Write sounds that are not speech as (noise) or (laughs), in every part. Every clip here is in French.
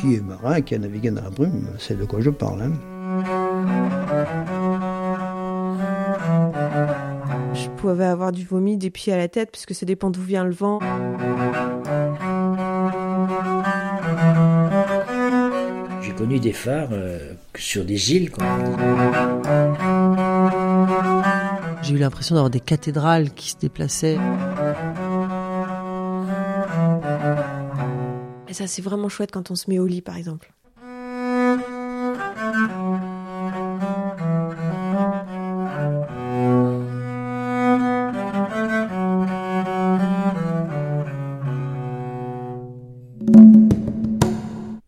Qui est marin, qui a navigué dans la brume, c'est de quoi je parle. Hein. Je pouvais avoir du vomi des pieds à la tête, puisque ça dépend d'où vient le vent. J'ai connu des phares euh, sur des îles. Quoi. J'ai eu l'impression d'avoir des cathédrales qui se déplaçaient. C'est vraiment chouette quand on se met au lit, par exemple.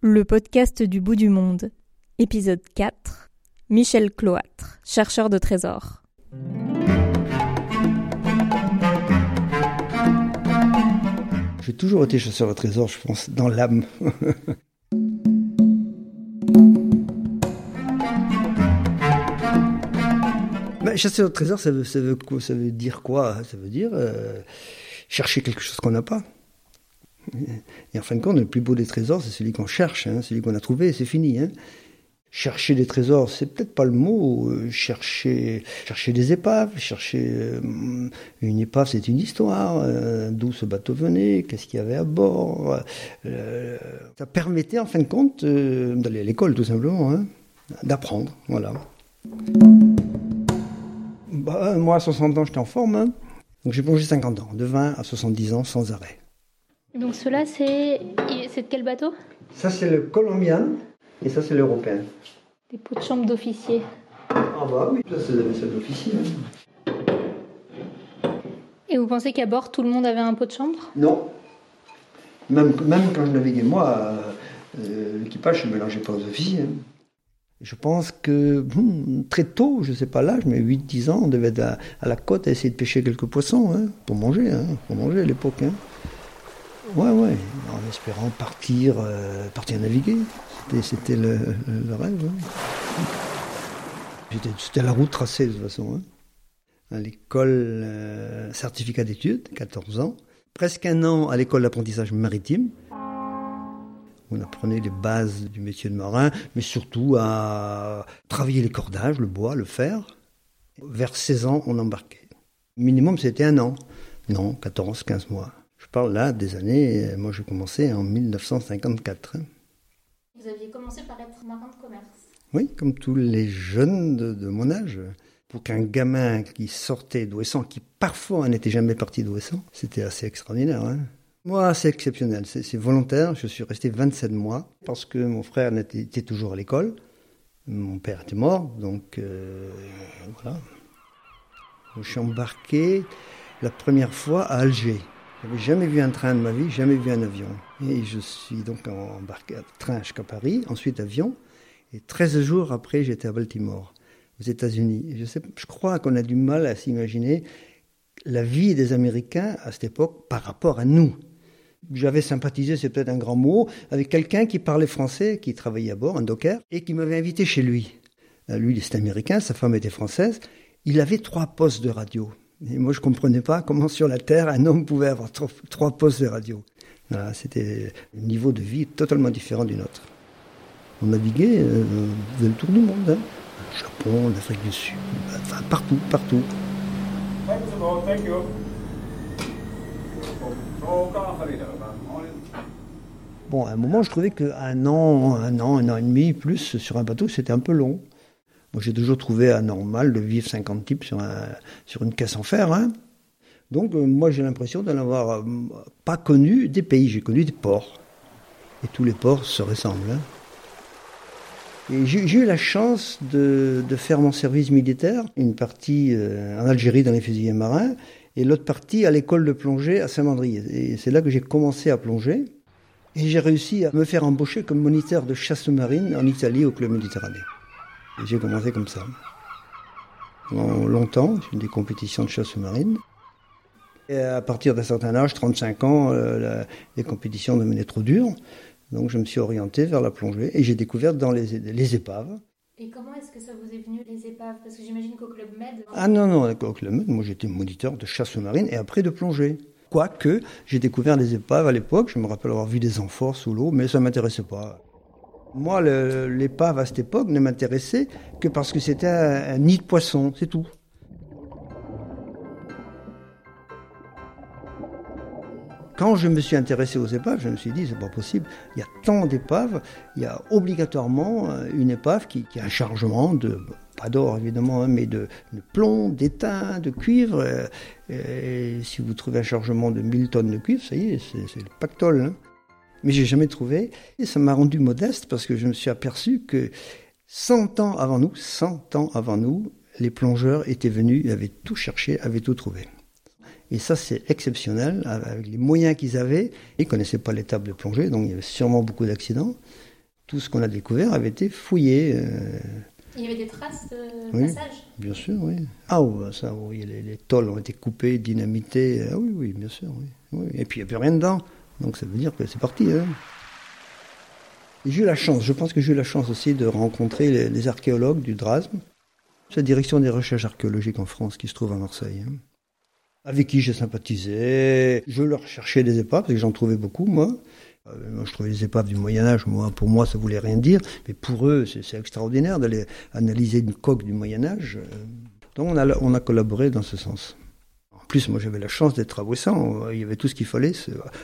Le podcast du bout du monde. Épisode 4. Michel Cloître, chercheur de trésors. J'ai toujours été chasseur de trésors, je pense, dans l'âme. (laughs) Ben, chasseur de trésors, ça veut dire quoi? Ça veut dire euh, chercher quelque chose qu'on n'a pas. Et en fin de compte, le plus beau des trésors, c'est celui qu'on cherche, hein, celui qu'on a trouvé, c'est fini. Hein. Chercher des trésors, c'est peut-être pas le mot. Euh, chercher, chercher des épaves, chercher euh, une épave, c'est une histoire. Euh, D'où ce bateau venait, qu'est-ce qu'il y avait à bord. Ça permettait, en fin de compte, d'aller à l'école, tout simplement, hein, d'apprendre. Voilà. Bah, moi, à 60 ans, j'étais en forme. Hein. Donc j'ai plongé 50 ans, de 20 à 70 ans, sans arrêt. Donc cela, c'est c'est de quel bateau? Ça, c'est le Colombian et ça, c'est l'Européen. Des pots de chambre d'officier. Ah bah oui, ça, c'est la vaisselle d'officier. hein. Et vous pensez qu'à bord, tout le monde avait un pot de chambre? Non. Même, même quand je naviguais, moi, euh, l'équipage ne mélangeait pas aux officiers. hein. Je pense que hmm, très tôt, je ne sais pas l'âge, mais 8-10 ans, on devait être à, à la côte à essayer de pêcher quelques poissons, hein, pour manger, hein, pour manger à l'époque. Hein. Ouais, ouais, en espérant partir, euh, partir naviguer. C'était- le, rêve. hein. C'était- C'était la route tracée de toute façon. hein. À l'école euh, certificat d'études, 14 ans. Presque un an à l'école d'apprentissage maritime. On apprenait les bases du métier de marin, mais surtout à travailler les cordages, le bois, le fer. Vers 16 ans, on embarquait. Minimum, c'était un an. Non, 14, 15 mois. Je parle là des années, euh, moi j'ai commencé en 1954. Vous aviez commencé par être marin de commerce. Oui, comme tous les jeunes de, mon âge. Pour qu'un gamin qui sortait d'Ouessant, qui parfois n'était jamais parti d'Ouessant, c'était assez extraordinaire. Hein Moi, c'est exceptionnel, c'est volontaire. Je suis resté 27 mois parce que mon frère était toujours à l'école. Mon père était mort, donc euh, voilà. Je suis embarqué la première fois à Alger. Je n'avais jamais vu un train de ma vie, jamais vu un avion. Et je suis donc embarqué à train jusqu'à Paris, ensuite avion. Et 13 jours après, j'étais à Baltimore, aux États-Unis. Je, sais, je crois qu'on a du mal à s'imaginer la vie des Américains à cette époque par rapport à nous. J'avais sympathisé, c'est peut-être un grand mot, avec quelqu'un qui parlait français, qui travaillait à bord, un docker, et qui m'avait invité chez lui. Euh, Lui, il était américain, sa femme était française. Il avait trois postes de radio. Et moi, je comprenais pas comment sur la Terre un homme pouvait avoir trois postes de radio. Voilà, C'était un niveau de vie totalement différent du nôtre. On naviguait, euh, on faisait le tour du monde. Hein. Au Japon, l'Afrique du Sud, enfin partout, partout. Bon, à un moment, je trouvais qu'un an, un an, un an et demi plus sur un bateau, c'était un peu long. Moi, j'ai toujours trouvé anormal de vivre 50 types sur, un, sur une caisse en fer. Hein. Donc, euh, moi, j'ai l'impression d'en avoir euh, pas connu des pays, j'ai connu des ports. Et tous les ports se ressemblent. hein. J'ai eu la chance de, de faire mon service militaire, une partie euh, en Algérie dans les fusiliers marins, et l'autre partie à l'école de plongée à Saint-Mandrier. Et c'est là que j'ai commencé à plonger. Et j'ai réussi à me faire embaucher comme moniteur de chasse sous-marine en Italie au Club Méditerranée. Et j'ai commencé comme ça. Pendant longtemps, j'ai des compétitions de chasse sous-marine. Et à partir d'un certain âge, 35 ans, euh, la- les compétitions devenaient trop dures. Donc je me suis orienté vers la plongée et j'ai découvert dans les, les épaves. Et comment est-ce que ça vous est venu, les épaves? Parce que j'imagine qu'au Club Med... Ah non, non, au Club Med, moi j'étais moniteur de chasse sous-marine et après de plongée. Quoique, j'ai découvert les épaves à l'époque, je me rappelle avoir vu des amphores sous l'eau, mais ça ne m'intéressait pas. Moi, l'épave à cette époque ne m'intéressait que parce que c'était un, un nid de poissons, c'est tout. Quand je me suis intéressé aux épaves, je me suis dit, c'est pas possible. Il y a tant d'épaves, il y a obligatoirement euh, une épave qui, a un chargement de, pas d'or évidemment, hein, mais de, plomb, d'étain, de cuivre. euh, si vous trouvez un chargement de 1000 tonnes de cuivre, ça y est, c'est c'est le pactole. hein. Mais j'ai jamais trouvé. Et ça m'a rendu modeste parce que je me suis aperçu que 100 ans avant nous, 100 ans avant nous, les plongeurs étaient venus, avaient tout cherché, avaient tout trouvé. Et ça, c'est exceptionnel, avec les moyens qu'ils avaient. Ils ne connaissaient pas l'étape de plongée, donc il y avait sûrement beaucoup d'accidents. Tout ce qu'on a découvert avait été fouillé, euh, Il y avait des traces de Oui. passage? bien sûr, oui. Ah oui, ça, oui, les, les tôles ont été coupées, dynamitées. Ah oui, oui, bien sûr, oui. oui. Et puis il n'y a plus rien dedans, donc ça veut dire que c'est parti. Hein. J'ai eu la chance, je pense que j'ai eu la chance aussi de rencontrer les, les archéologues du Drasme. C'est la direction des recherches archéologiques en France qui se trouve à Marseille. hein. Avec qui j'ai sympathisé. Je leur cherchais des épaves, parce que j'en trouvais beaucoup, moi. Euh, moi, je trouvais les épaves du Moyen Âge, moi, pour moi, ça voulait rien dire. Mais pour eux, c'est extraordinaire d'aller analyser une coque du Moyen Âge. Euh, Donc on a, on a collaboré dans ce sens. En plus, moi, j'avais la chance d'être à Ouessant. Il y avait tout ce qu'il fallait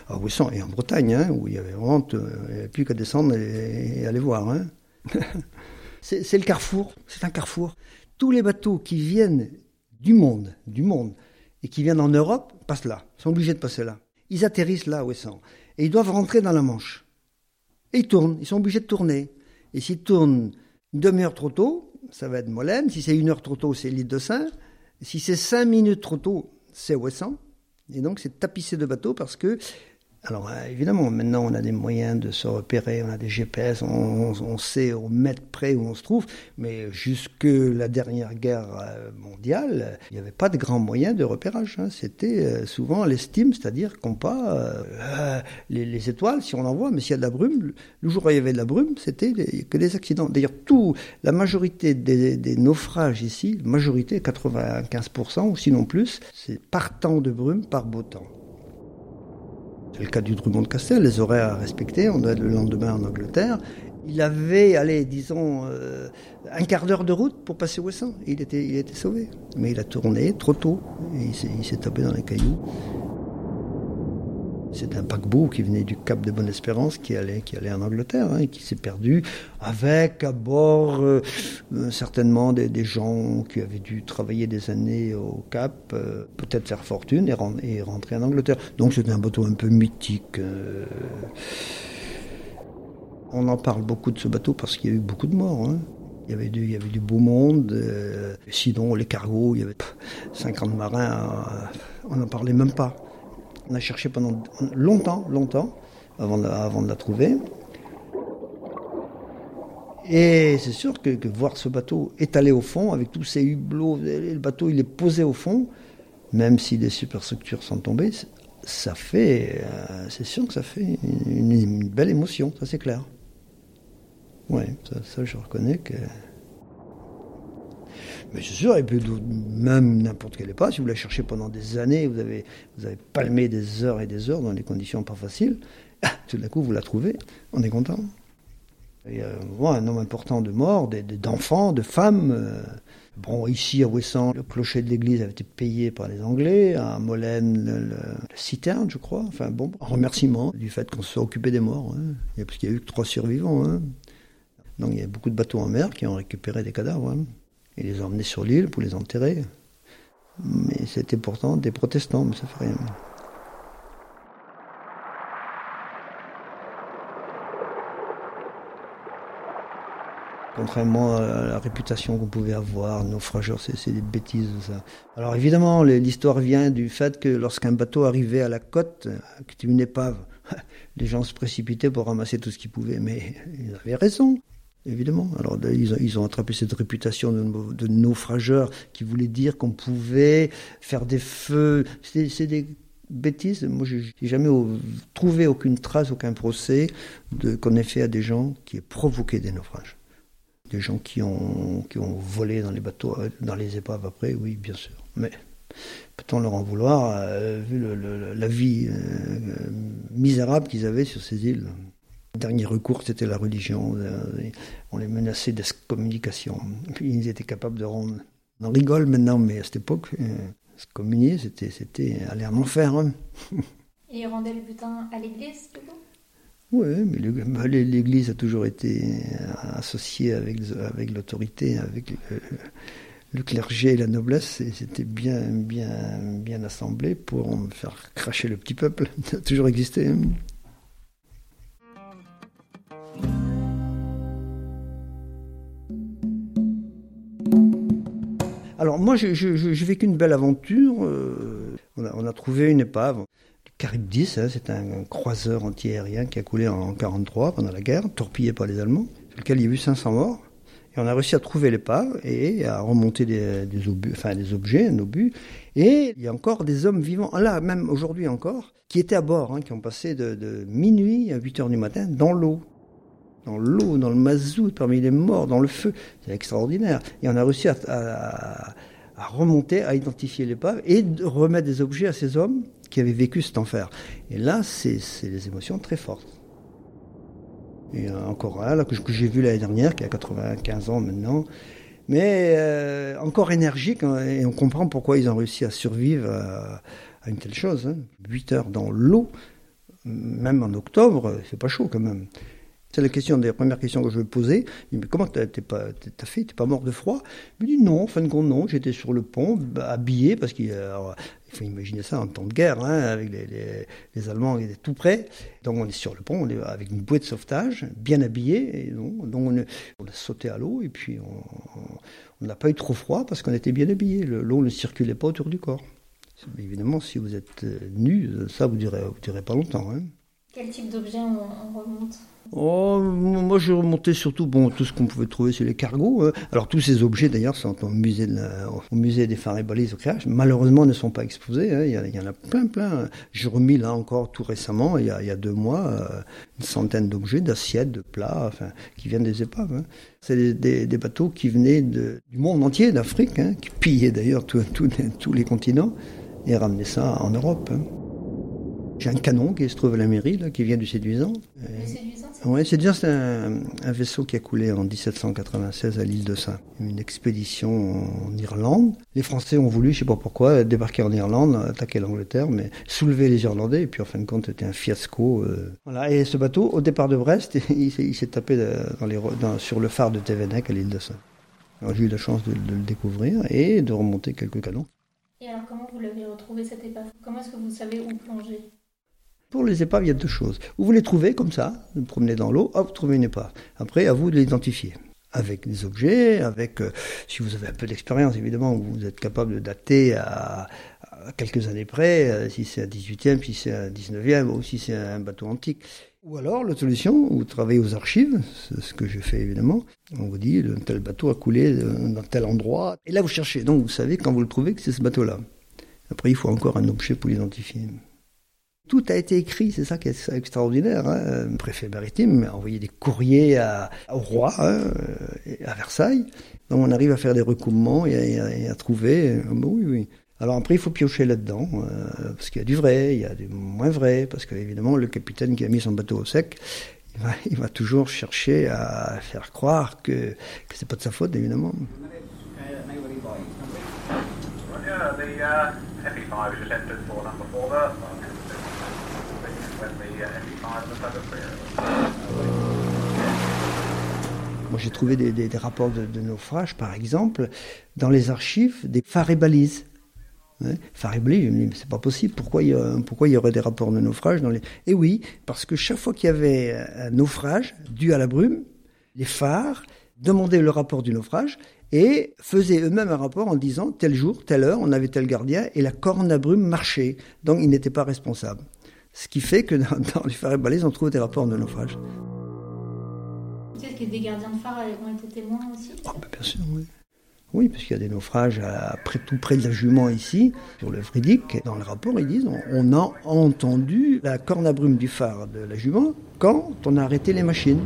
à Ouessant et en Bretagne, hein, où il y avait vraiment, euh, il n'y avait plus qu'à descendre et, aller voir. hein. (laughs) c'est le carrefour. C'est un carrefour. Tous les bateaux qui viennent du monde, du monde, et qui viennent en Europe, passent là. Sont obligés de passer là. Ils atterrissent là, à Ouessant. Et ils doivent rentrer dans la Manche. Et ils tournent. Ils sont obligés de tourner. Et s'ils tournent une demi-heure trop tôt, ça va être Molène. Si c'est une heure trop tôt, c'est l'île de Saint. Si c'est cinq minutes trop tôt, c'est Ouessant. Et donc, c'est tapissé de bateaux parce que, alors euh, évidemment, maintenant on a des moyens de se repérer, on a des GPS, on, on- on sait au mètre près où on se trouve, mais jusque la dernière guerre euh, mondiale, il n'y avait pas de grands moyens de repérage. hein. C'était euh, souvent l'estime, c'est-à-dire qu'on pas les, les étoiles, si on en voit, mais s'il y a de la brume, le jour où il y avait de la brume, c'était que des accidents. D'ailleurs, tout, la majorité des, des naufrages ici, majorité, 95% ou sinon plus, c'est par temps de brume, par beau temps. Le cas du Drummond de Castel, les horaires à respecter, on doit être le lendemain en Angleterre. Il avait, allez, disons, euh, un quart d'heure de route pour passer Ouessant. Il était, il était sauvé. Mais il a tourné trop tôt et il s'est tapé dans les cailloux. C'est un paquebot qui venait du Cap de Bonne-Espérance qui allait, qui allait en Angleterre hein, et qui s'est perdu avec à bord euh, euh, certainement des, gens qui avaient dû travailler des années au Cap, euh, peut-être faire fortune et, ren- et rentrer en Angleterre. Donc c'était un bateau un peu mythique. On en parle beaucoup de ce bateau parce qu'il y a eu beaucoup de morts. hein. Il y avait du, il y avait du beau monde. sinon, les cargos, il y avait pff, 50 marins. on n'en parlait même pas. On a cherché pendant longtemps, longtemps, avant de, la- trouver. Et c'est sûr que, voir ce bateau étalé au fond, avec tous ces hublots, le bateau il est posé au fond, même si des superstructures sont tombées, ça fait, euh, c'est sûr que ça fait une, belle émotion, ça c'est clair. Oui, ça, je reconnais que. Mais c'est sûr, et puis même n'importe quelle épave, si vous la cherchez pendant des années, vous avez, vous avez palmé des heures et des heures dans des conditions pas faciles, ah, tout d'un coup vous la trouvez, on est content. Il y a un nombre important de morts, d'enfants, de femmes. euh. Bon, ici à Ouessant, le clocher de l'église avait été payé par les Anglais, à Molène, la citerne, je crois. Enfin bon, en remerciement du fait qu'on se soit occupé des morts. hein. Parce qu'il y a eu que trois survivants. hein. Donc il y a beaucoup de bateaux en mer qui ont récupéré des cadavres. hein. Et les ont emmenés sur l'île pour les enterrer. Mais c'était pourtant des protestants, mais ça fait rien. Contrairement à la réputation qu'on pouvait avoir, naufrageurs, c'est des bêtises ça. Alors évidemment, l'histoire vient du fait que lorsqu'un bateau arrivait à la côte, qui était une épave, les gens se précipitaient pour ramasser tout ce qu'ils pouvaient. Mais (laughs) ils avaient raison, évidemment. Alors ils ont, attrapé cette réputation de, naufrageurs qui voulait dire qu'on pouvait faire des feux. C'est des bêtises. Moi, j'ai j'ai jamais trouvé aucune trace, aucun procès qu'on ait fait à des gens qui aient provoqué des naufrages. Des gens qui ont, volé dans les bateaux, euh, dans les épaves après, oui, bien sûr. Mais peut-on leur en vouloir, euh, vu la vie euh, misérable qu'ils avaient sur ces îles? Dernier recours, c'était la religion. Euh, On les menaçait d'excommunication. Puis ils étaient capables de rendre. On rigole maintenant, mais à cette époque, euh, excommunier, c'était, c'était aller en enfer. hein. (laughs) Et ils rendaient le butin à l'église, coup? Oui, mais bah, l'é- l'Église a toujours été euh, associée avec, avec l'autorité, avec le, le clergé et la noblesse, et c'était bien, bien, bien assemblé pour faire cracher le petit peuple. (laughs) Ça a toujours existé. Alors moi, j'ai vécu une belle aventure. euh, on, a, trouvé une épave. Le Carib 10, hein, c'est un, croiseur antiaérien qui a coulé en 1943 pendant la guerre, torpillé par les Allemands, sur lequel il y a eu 500 morts. Et on a réussi à trouver l'épave et à remonter des, obus, enfin, des objets, un obus. Et il y a encore des hommes vivants, là même aujourd'hui encore, qui étaient à bord, hein, qui ont passé de, de minuit à 8 heures du matin dans l'eau dans l'eau, dans le mazout, parmi les morts, dans le feu. C'est extraordinaire. Et on a réussi à, remonter, à identifier l'épave et de remettre des objets à ces hommes qui avaient vécu cet enfer. Et là, c'est des émotions très fortes. Et encore un là, que, j'ai vu l'année dernière, qui a 95 ans maintenant, mais euh, encore énergique, hein, et on comprend pourquoi ils ont réussi à survivre à, une telle chose. Hein. 8 heures dans l'eau, même en octobre, c'est pas chaud quand même. C'est la question, des premières que je vais poser. Il me dit, mais comment t'as pas, t'as fait? T'es pas mort de froid? Il me dit non, en fin de compte, non. J'étais sur le pont, bah, habillé, parce qu'il faut imaginer ça en temps de guerre, hein, avec les, Allemands qui étaient tout près. Donc on est sur le pont, on est avec une bouée de sauvetage, bien habillé. Donc, donc on, a sauté à l'eau, et puis on n'a pas eu trop froid parce qu'on était bien habillé. Le- L'eau ne circulait pas autour du corps. Évidemment, si vous êtes euh, nu, ça vous vous durez pas longtemps. Hein. Quel type d'objet on, on remonte Oh, moi je remontais surtout bon tout ce qu'on pouvait trouver sur les cargos. hein. Alors tous ces objets d'ailleurs sont au musée, au musée des phares et balises au Créage. Malheureusement ne sont pas exposés. hein. Il, y en a plein plein. J'ai remis là encore tout récemment, il y a, il y a deux mois, euh, une centaine d'objets, d'assiettes, de plats, enfin qui viennent des épaves. hein. C'est des, bateaux qui venaient du monde entier, d'Afrique, qui pillaient d'ailleurs tous les continents et ramenaient ça en Europe. J'ai un canon qui se trouve à la mairie, là, qui vient du séduisant. Le séduisant, c'est Oui, c'est un, un vaisseau qui a coulé en 1796 à l'île de Saint. Une expédition en Irlande. Les Français ont voulu, je sais pas pourquoi, débarquer en Irlande, attaquer l'Angleterre, mais soulever les Irlandais. Et puis en fin de compte, c'était un fiasco. euh. Voilà. Et ce bateau, au départ de Brest, (laughs) il s'est, il s'est tapé de- dans les, ro- dans- sur le phare de Thévenec à l'île de Saint. Alors j'ai eu la chance de, de le découvrir et de remonter quelques canons. Et alors, comment vous l'avez retrouvé cette épave? Comment est-ce que vous savez où plonger? Pour les épaves, il y a deux choses. Ou vous les trouvez comme ça, vous promenez dans l'eau, hop, vous trouvez une épave. Après, à vous de l'identifier. Avec des objets, avec, euh, si vous avez un peu d'expérience, évidemment, vous êtes capable de dater à, quelques années près, euh, si c'est un 18e, si c'est un 19e, ou si c'est un bateau antique. Ou alors, l'autre solution, vous travaillez aux archives, c'est ce que j'ai fait évidemment. On vous dit, tel bateau a coulé euh, dans tel endroit. Et là, vous cherchez. Donc, vous savez, quand vous le trouvez, que c'est ce bateau-là. Après, il faut encore un objet pour l'identifier. Tout a été écrit, c'est ça qui est extraordinaire. Hein. Le préfet maritime a envoyé des courriers au roi, hein, et à Versailles. Donc on arrive à faire des recoupements et à, trouver. euh, oui, oui. Alors après, il faut piocher là-dedans, euh, parce qu'il y a du vrai, il y a du moins vrai, parce que évidemment, le capitaine qui a mis son bateau au sec, il va, il va toujours chercher à faire croire que, que c'est pas de sa faute, évidemment. Moi, j'ai trouvé des, rapports de, naufrage, par exemple, dans les archives des phares et balises. Hein, phares et balises, je me dis, mais c'est pas possible. Pourquoi il, y y aurait des rapports de naufrage dans les... Eh oui, parce que chaque fois qu'il y avait un naufrage dû à la brume, les phares demandaient le rapport du naufrage et faisaient eux-mêmes un rapport en disant tel jour, telle heure, on avait tel gardien et la corne à brume marchait. Donc, ils n'étaient pas responsables. Ce qui fait que dans, dans les phares et balises, on trouve des rapports de naufrage. Est-ce que des gardiens de phare ont été témoins aussi Ah, bah, bien sûr, oui. Oui, parce qu'il y a des naufrages à, près, tout près de la Jument ici, sur le Fridic. Dans le rapport, ils disent on, on a entendu la corne à brume du phare de la Jument quand on a arrêté les machines.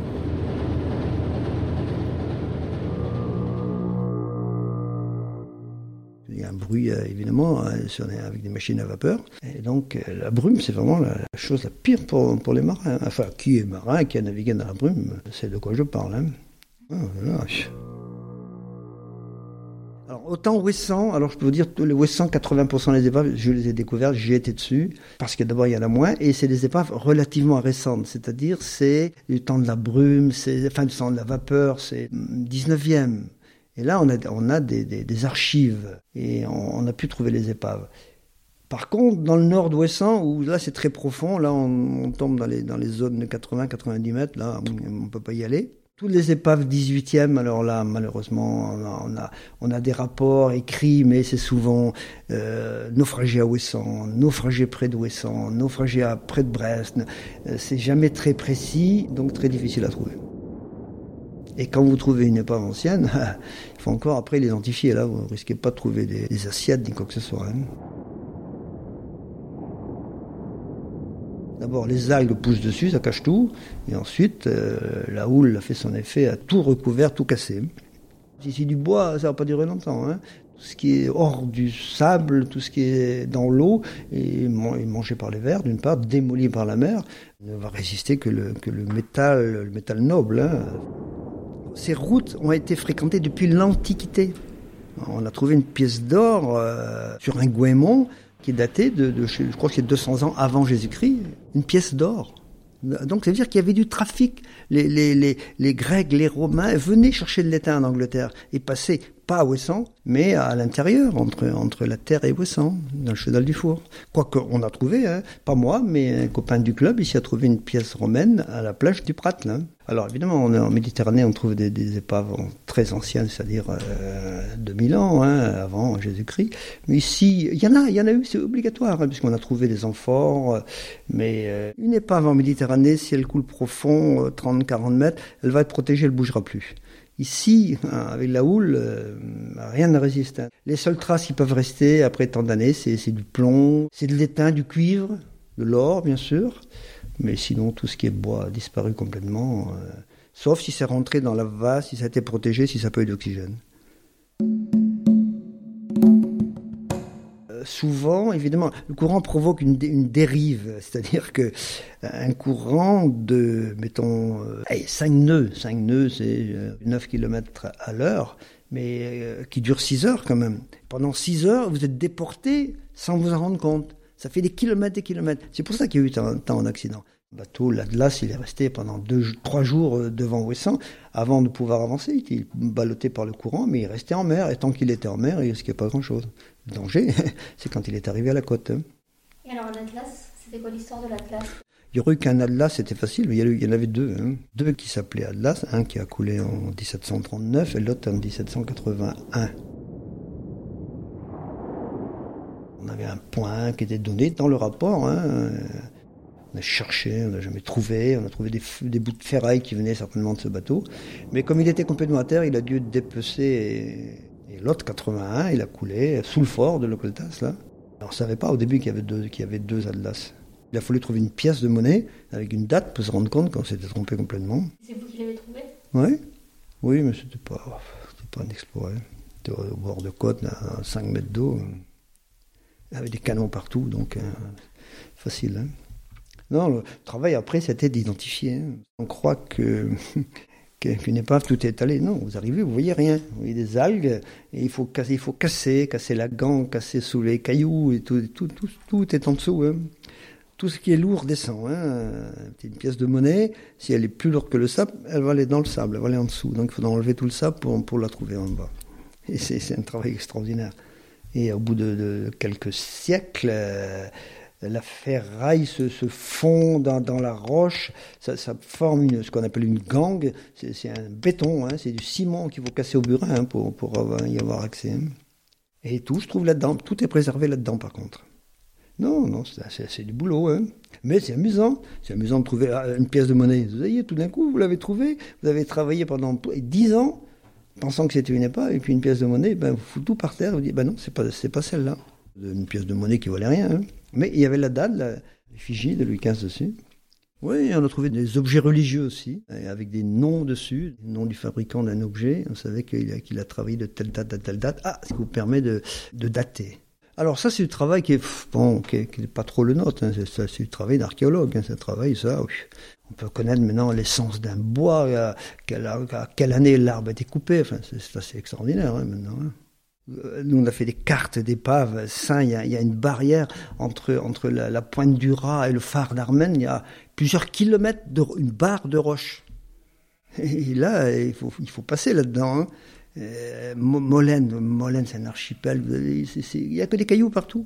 Bruit euh, évidemment, hein, sur les- avec des machines à vapeur. Et donc, euh, la brume, c'est vraiment la, chose la pire pour, pour les marins. Enfin, qui est marin, qui a navigué dans la brume, c'est de quoi je parle. hein. Ah. Alors, autant Ouessant, alors je peux vous dire, tous les Ouessant, 80% des épaves, je les ai découvertes, j'y étais dessus, parce que d'abord, il y en a moins, et c'est des épaves relativement récentes, c'est-à-dire, c'est du temps de la brume, c'est, enfin, du temps de la vapeur, c'est hum, 19e. Et là, on a, on a des, des- des archives, et on, on a pu trouver les épaves. Par contre, dans le nord d'Ouessant, où là c'est très profond, là on, on tombe dans les, dans les zones de 80-90 mètres, là on ne peut pas y aller. Toutes les épaves 18e, alors là malheureusement on a, on a, des rapports écrits, mais c'est souvent euh, naufragé à Ouessant, naufragé près d'Ouessant, naufragé près de Brest. Euh, c'est jamais très précis, donc très difficile à trouver. Et quand vous trouvez une épave ancienne, (laughs) il faut encore après l'identifier. Là, vous ne risquez pas de trouver des, assiettes ni quoi que ce soit. hein. D'abord, les algues poussent dessus, ça cache tout. Et ensuite, euh, la houle a fait son effet, a tout recouvert, tout cassé. Si c'est du bois, ça va pas durer longtemps. hein. Tout ce qui est hors du sable, tout ce qui est dans l'eau, et man- et mangé par les vers, d'une part, démoli par la mer, ne va résister que le métal noble. hein. Ces routes ont été fréquentées depuis l'Antiquité. On a trouvé une pièce d'or euh, sur un goémon qui est datée de, je crois que c'est 200 ans avant Jésus-Christ, une pièce d'or. Donc ça veut dire qu'il y avait du trafic. Les, Grecs, les Romains venaient chercher de l'étain en Angleterre et passaient pas à Ouessant, mais à l'intérieur, entre, entre la terre et Ouessant, dans le chenal du four. Quoique on a trouvé, hein, pas moi, mais un copain du club ici a trouvé une pièce romaine à la plage du Prat. Là. Alors évidemment, on en Méditerranée, on trouve des, épaves très anciennes, c'est-à-dire euh, 2000 ans, hein, avant Jésus-Christ. Mais ici, il y en a, il y en a eu, c'est obligatoire, hein, puisqu'on a trouvé des amphores. euh, mais euh, une épave en Méditerranée, si elle coule profond, euh, 30-40 mètres, elle va être protégée, elle bougera plus. Ici, hein, avec la houle, euh, rien ne résiste. Les seules traces qui peuvent rester après tant d'années, c'est du plomb, c'est de l'étain, du cuivre, de l'or, bien sûr. Mais sinon, tout ce qui est bois a disparu complètement. euh, sauf si c'est rentré dans la vase, si ça a été protégé, si ça peut eu d'oxygène. Euh, Souvent, évidemment, le courant provoque une, dé- une dérive, (laughs) c'est-à-dire que euh, un courant de, mettons, euh, allez, 5 nœuds, 5 nœuds, c'est euh, 9 km à l'heure, mais qui dure 6 heures quand même. Pendant 6 heures, vous êtes déporté sans vous en rendre compte. Ça fait des kilomètres et des kilomètres. C'est pour ça qu'il y a eu tant, tant d'accidents. Le bateau, l'Atlas, il est resté pendant deux, trois jours euh, devant Ouessant avant de pouvoir avancer. Il était ballotté par le courant, mais il restait en mer. Et tant qu'il était en mer, il risquait pas grand-chose. Le danger, (laughs) c'est quand il est arrivé à la côte. hein. Et alors l'Atlas, c'était quoi l'histoire de l'Atlas? Il y aurait eu qu'un Atlas, c'était facile, mais il y en avait deux. hein. Deux qui s'appelaient Atlas, un qui a coulé en 1739 et l'autre en 1781. On avait un point qui était donné dans le rapport. hein. On a cherché, on n'a jamais trouvé. On a trouvé des, bouts de ferraille qui venaient certainement de ce bateau. Mais comme il était complètement à terre, il a dû dépecer. Et, et l'autre, 81, il a coulé sous le fort de l'Ocultas, là. On ne savait pas au début qu'il y avait deux, qu'il y avait deux Atlas. Il a fallu trouver une pièce de monnaie avec une date pour se rendre compte qu'on s'était trompé complètement. C'est vous qui l'avez trouvé? Oui, oui, mais c'était pas, c'était pas un exploit. hein. C'était au bord de côte, à 5 mètres d'eau, avec des canons partout, donc euh, facile. hein. Non, le travail après, c'était d'identifier. hein. On croit (laughs) que qu'une épave, tout est allé. Non, vous arrivez, vous voyez rien. Vous voyez des algues, et il faut casser, casser, casser la gangue, casser sous les cailloux, et tout, tout, tout, tout est en dessous. hein. Tout ce qui est lourd descend. Hein. Une pièce de monnaie. Si elle est plus lourde que le sable, elle va aller dans le sable, elle va aller en dessous. Donc il faudra enlever tout le sable pour, pour la trouver en bas. Et c'est un travail extraordinaire. Et au bout de, quelques siècles, euh, la ferraille se, fond dans, la roche, ça, forme une- ce qu'on appelle une gangue. C'est un béton, hein, c'est du ciment qu'il faut casser au burin hein, pour, y avoir accès. hein. Et tout se trouve là-dedans. Tout est préservé là-dedans, par contre. Non, non, c'est- du boulot. Mais c'est amusant. C'est amusant de trouver ah, une pièce de monnaie. Vous voyez, tout d'un coup, vous l'avez trouvée. Vous avez travaillé pendant 10 ans, pensant que c'était une épave, et puis une pièce de monnaie, ben, vous foutez tout par terre. Vous dites, ben non, c'est pas, pas celle-là. Une pièce de monnaie qui valait rien. hein. Mais il y avait la date, la- l'effigie de Louis XV dessus. Oui, on a trouvé des objets religieux aussi, avec des noms dessus, le nom du fabricant d'un objet. On savait qu'il a, travaillé de telle date à telle date. Ah, ce qui vous permet de dater. Alors ça, c'est du travail qui est bon, qui est, qui est pas trop le nôtre. Hein. C'est, du travail d'archéologue. Hein. C'est travail, ça. On peut connaître maintenant l'essence d'un bois, à quelle, à quelle année l'arbre a été coupé. C'est, assez extraordinaire hein, maintenant. hein. Euh, Nous, on a fait des cartes d'épaves. Ça, il y a, il y a une barrière entre, la, pointe du Raz et le phare d'Armen. Il y a plusieurs kilomètres une barre de roche. Et là, il faut passer là-dedans. Euh, Mo- Molène, Molène, c'est un archipel. Il y a que des cailloux partout.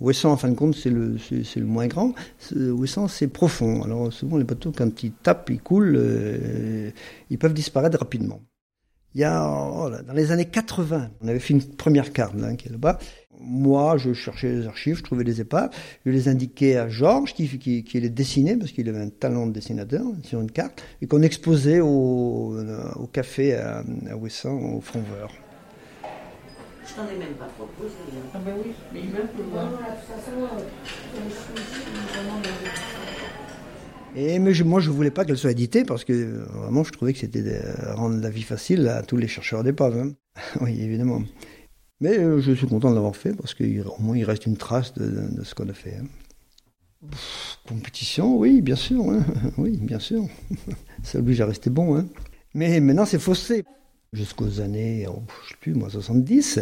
Ouessant, en fin de compte, c'est le, le moins grand. Ouessant, c'est profond. Alors souvent, les bateaux, quand ils tapent, ils coulent, euh, ils peuvent disparaître rapidement. Il y a, oh là, dans les années 80, on avait fait une première carte là, qui est là-bas. Moi, je cherchais les archives, je trouvais les épaves, je les indiquais à Georges qui, qui, qui les dessinait parce qu'il avait un talent de dessinateur sur une carte et qu'on exposait au, euh, au café à, à Ouessant, au Fronveur. Je t'en ai même pas proposé. hein. Ah ben oui, mais plus le voir. Et mais je- moi, je voulais pas qu'elle soit éditée parce que vraiment, je trouvais que c'était rendre la vie facile à tous les chercheurs d'épaves. hein. (laughs) oui, évidemment. Mais euh, je suis content de l'avoir fait parce qu'au moins il reste une trace de, ce qu'on a fait. hein. Compétition, oui, bien sûr. hein. (laughs) Oui, bien sûr. (laughs) Ça oblige à rester bon. hein. Mais maintenant, c'est faussé. Jusqu'aux années, oh, je sais plus, moi, 70,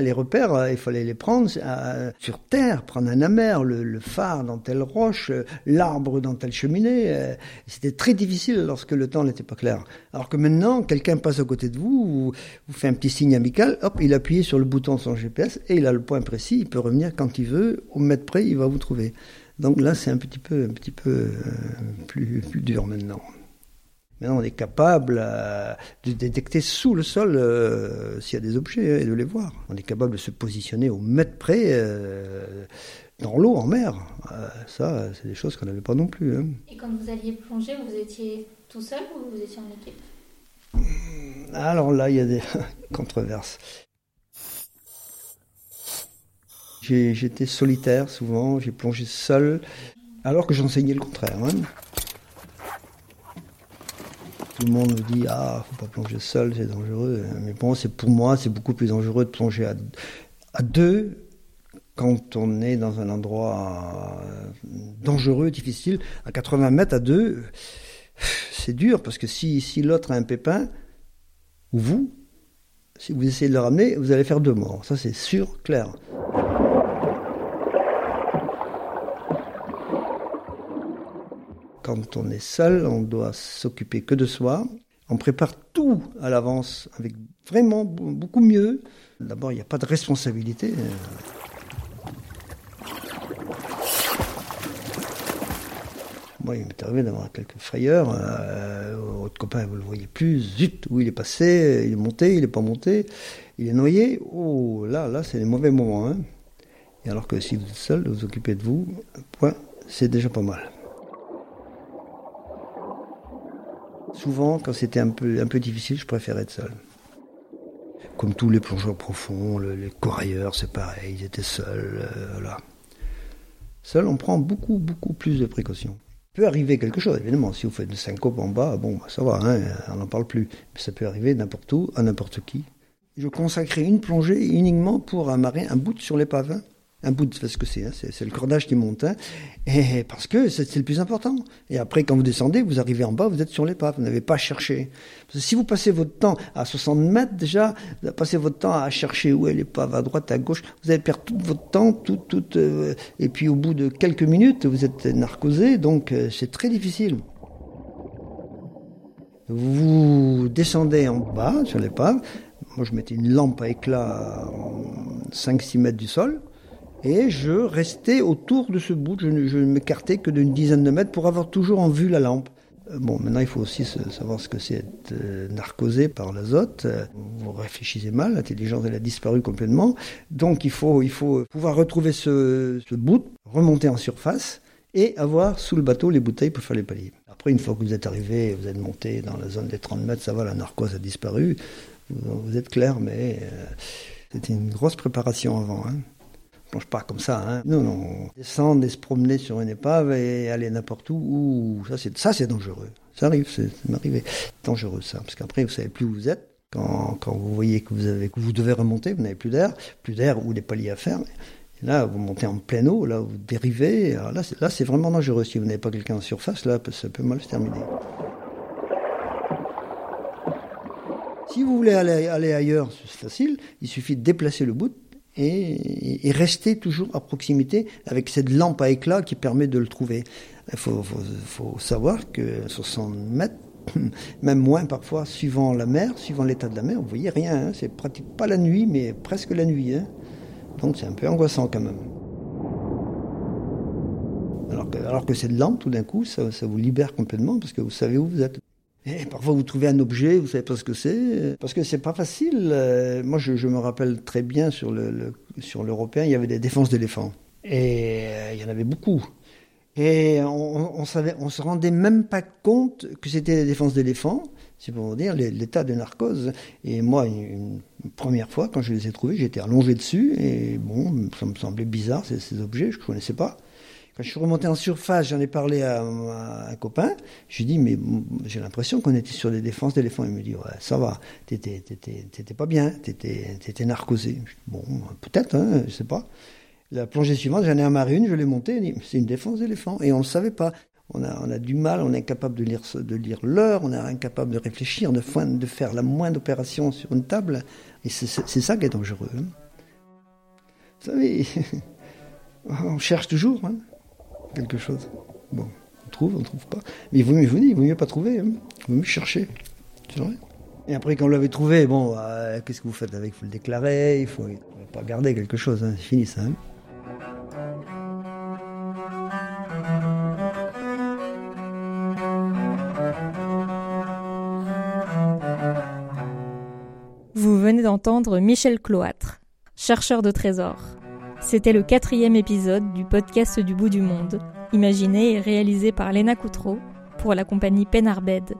les repères, euh, il fallait les prendre euh, sur terre, prendre un amer, le, phare dans telle roche, euh, l'arbre dans telle cheminée. C'était très difficile lorsque le temps n'était pas clair. Alors que maintenant, quelqu'un passe à côté de vous, vous, vous fait un petit signe amical, hop, il appuie sur le bouton de son GPS et il a le point précis, il peut revenir quand il veut, au mètre près, il va vous trouver. Donc là, c'est un petit peu, un petit peu euh, plus, plus dur maintenant. Maintenant, on est capable euh, de détecter sous le sol euh, s'il y a des objets et de les voir. On est capable de se positionner au mètre près euh, dans l'eau, en mer. Ça, c'est des choses qu'on n'avait pas non plus. hein. Et quand vous alliez plonger, vous étiez tout seul ou vous étiez en équipe? Alors là, il y a des (laughs) controverses. J'étais solitaire souvent, j'ai plongé seul, alors que j'enseignais le contraire. hein. Tout le monde me dit ah faut pas plonger seul, c'est dangereux. Mais pour moi c'est beaucoup plus dangereux de plonger à, à deux quand on est dans un endroit euh, dangereux, difficile. À 80 mètres à deux, c'est dur parce que si, si l'autre a un pépin ou vous, si vous essayez de le ramener, vous allez faire deux morts. Ça c'est sûr, clair. Quand on est seul, on doit s'occuper que de soi. On prépare tout à l'avance avec vraiment beaucoup mieux. D'abord, il n'y a pas de responsabilité. Moi, il m'est arrivé d'avoir quelques frayeurs. Euh, votre copain, vous ne le voyez plus. Zut, où il est passé? Il est monté, il n'est pas monté Il est noyé Oh, là, là, c'est les mauvais moments. hein. Et alors que si vous êtes seul, vous vous occupez de vous, point, c'est déjà pas mal. Souvent, quand c'était un peu, un peu difficile, je préférais être seul. Comme tous les plongeurs profonds, le- les corailleurs, c'est pareil, ils étaient seuls, euh, voilà. Seul, on prend beaucoup, beaucoup plus de précautions. Il peut arriver quelque chose, évidemment. Si vous faites une syncope en bas, bon, bah, ça va, hein, on n'en parle plus. Mais ça peut arriver n'importe où, à n'importe qui. Je consacrais une plongée uniquement pour amarrer un bout sur l'épave. hein. Un bout, c'est ce que c'est, hein, c'est le cordage qui monte. hein. Et parce que c'est le plus important. Et après, quand vous descendez, vous arrivez en bas, vous êtes sur l'épave, vous n'avez pas cherché. Parce si vous passez votre temps à 60 mètres déjà, vous passez votre temps à chercher où est l'épave, à droite, à gauche, vous allez perdre tout votre temps, tout, tout, euh, et puis au bout de quelques minutes, vous êtes narcosé, donc euh, c'est très difficile. Vous descendez en bas sur l'épave. Moi, je mettais une lampe à éclat à 5-6 mètres du sol. Et je restais autour de ce bout. Je ne, m'écartais que d'une dizaine de mètres pour avoir toujours en vue la lampe. Euh, Bon, maintenant, il faut aussi savoir ce que c'est être euh, narcosé par l'azote. Euh, Vous réfléchissez mal, l'intelligence, elle a disparu complètement. Donc, il faut, il faut pouvoir retrouver ce, bout, remonter en surface et avoir sous le bateau les bouteilles pour faire les paliers. Après, une fois que vous êtes arrivé, vous êtes monté dans la zone des 30 mètres, ça va, la narcose a disparu. Vous, vous êtes clair, mais euh, c'était une grosse préparation avant. hein. Plonge pas comme ça. Hein. Non, non. Descendre et se promener sur une épave et aller n'importe où, ça c'est dangereux. Ça arrive, c'est m'arriver. Dangereux ça, parce qu'après vous savez plus où vous êtes. Quand, quand vous voyez que vous avez que vous devez remonter, vous n'avez plus d'air, plus d'air ou des paliers à faire. Là, vous montez en pleine eau, là, vous dérivez. Là, là, c'est vraiment dangereux. Si vous n'avez pas quelqu'un en surface, là, ça peut mal se terminer. Si vous voulez aller, aller ailleurs, c'est facile. Il suffit de déplacer le bout et, rester toujours à proximité avec cette lampe à éclat qui permet de le trouver. Il faut, savoir que 60 mètres, (laughs) même moins parfois, suivant la mer, suivant l'état de la mer, vous voyez rien. Hein, c'est pratiquement pas la nuit, mais presque la nuit. Hein. Donc c'est un peu angoissant quand même. Alors que, cette lampe, tout d'un coup, ça, vous libère complètement parce que vous savez où vous êtes. Et parfois vous trouvez un objet, vous savez pas ce que c'est, parce que c'est pas facile. Euh, moi, je, me rappelle très bien sur le, l'européen, il y avait des défenses d'éléphants et euh, il y en avait beaucoup. Et on, on, se rendait même pas compte que c'était des défenses d'éléphants. C'est pour vous dire l'état de narcose. Et moi, une, première fois, quand je les ai trouvés, j'étais allongé dessus et bon, ça me semblait bizarre ces, ces objets, je connaissais pas. Quand je suis remonté en surface, j'en ai parlé à, un copain. Je lui ai dit, mais j'ai l'impression qu'on était sur des défenses d'éléphants. Il me dit, ouais, ça va, t'étais, pas bien, t'étais, narcosé. bon, peut-être, hein, je sais pas. La plongée suivante, j'en ai amarré une, je l'ai montée, c'est une défense d'éléphant. Et on ne savait pas. On a, on a du mal, on est incapable de lire, de lire l'heure, on est incapable de réfléchir, de, de faire la moindre opération sur une table. Et c'est, c'est ça qui est dangereux. Hein. Vous savez, (laughs) on cherche toujours. Hein quelque chose. Bon, on trouve, on trouve pas. Mais il vaut mieux, je vous dis, il vaut mieux pas trouver, hein. il vaut mieux chercher. C'est vrai. Et après, quand vous l'avez trouvé, bon, euh, qu'est-ce que vous faites avec? Il faut le déclarer, il faut, faut pas garder quelque chose, hein. c'est fini ça. Hein. Vous venez d'entendre Michel Cloître, chercheur de trésors. C'était le quatrième épisode du podcast du bout du monde, imaginé et réalisé par Léna Coutreau pour la compagnie Penarbed